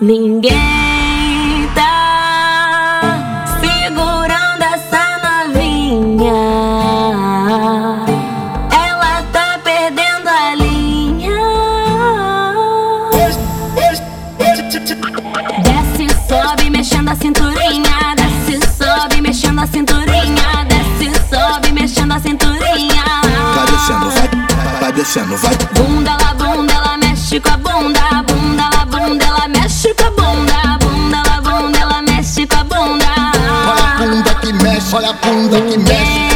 Ninguém tá segurando essa novinha. Ela tá perdendo a linha. Desce, sobe, mexendo a cinturinha. Desce, sobe, mexendo a cinturinha. Desce, sobe, mexendo a cinturinha. Vai descendo, vai, vai descendo, vai. Bunda, la bunda, ela mexe com a bunda. Bunda, la bunda, ela mexe mexe, olha a bunda que mexe.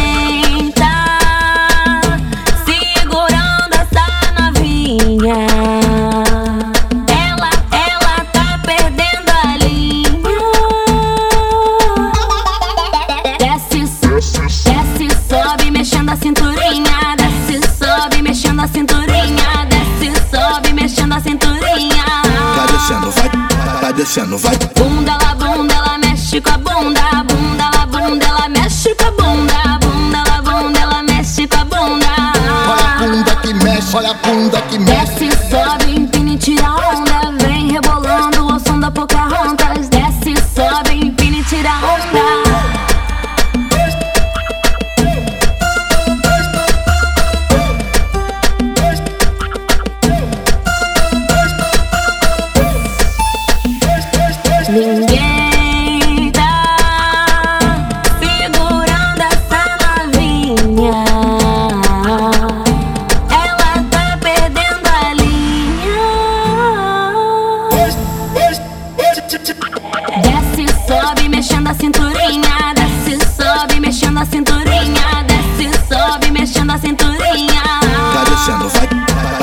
Quem tá segurando essa novinha? Ela, ela tá perdendo a linha. Desce, desce, sobe, mexendo a cinturinha. Desce, sobe, mexendo a cinturinha. Desce, sobe, mexendo a cinturinha. Vai descendo, vai, vai descendo, vai. Bunda, la bunda, ela mexe com a bunda. Bunda, olha a bunda que mexe. Sobe,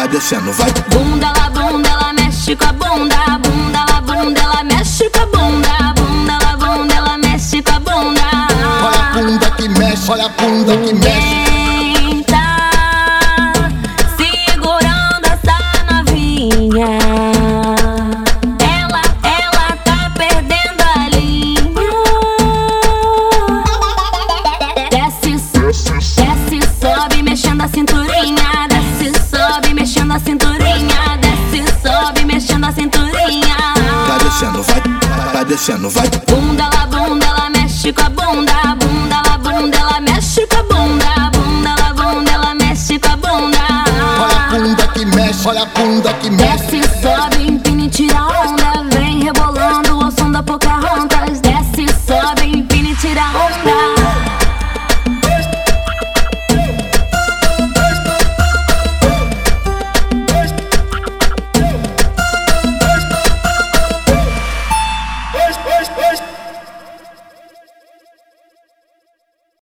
vai descendo, vai. Bunda, la bunda, ela mexe com a bunda. Bunda, la bunda, ela mexe com a bunda. Bunda, la bunda, ela mexe com a bunda. Olha a bunda que mexe, olha a bunda que mexe. Descendo, vai. Bunda, la bunda, ela mexe com a bunda. Bunda, la bunda, ela mexe com a bunda. Bunda, la bunda, ela mexe com a bunda. Olha a bunda que mexe, olha a bunda que mexe. Desce, sobe,